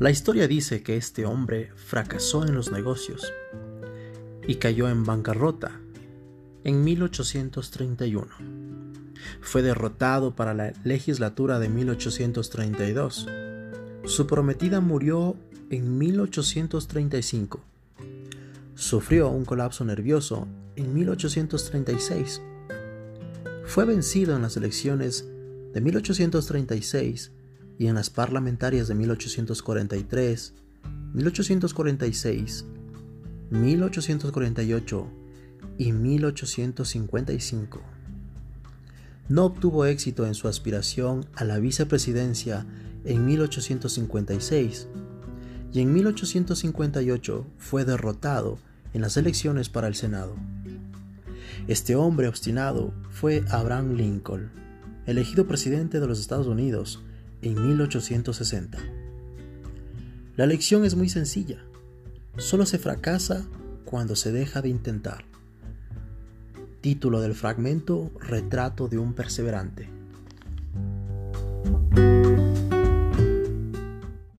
La historia dice que este hombre fracasó en los negocios y cayó en bancarrota en 1831. Fue derrotado para la legislatura de 1832. Su prometida murió en 1835. Sufrió un colapso nervioso en 1836. Fue vencido en las elecciones de 1836 y en las parlamentarias de 1843, 1846, 1848 y 1855. No obtuvo éxito en su aspiración a la vicepresidencia en 1856 y en 1858 fue derrotado en las elecciones para el Senado. Este hombre obstinado fue Abraham Lincoln, elegido presidente de los Estados Unidos en 1860. La lección es muy sencilla. Solo se fracasa cuando se deja de intentar. Título del fragmento Retrato de un perseverante.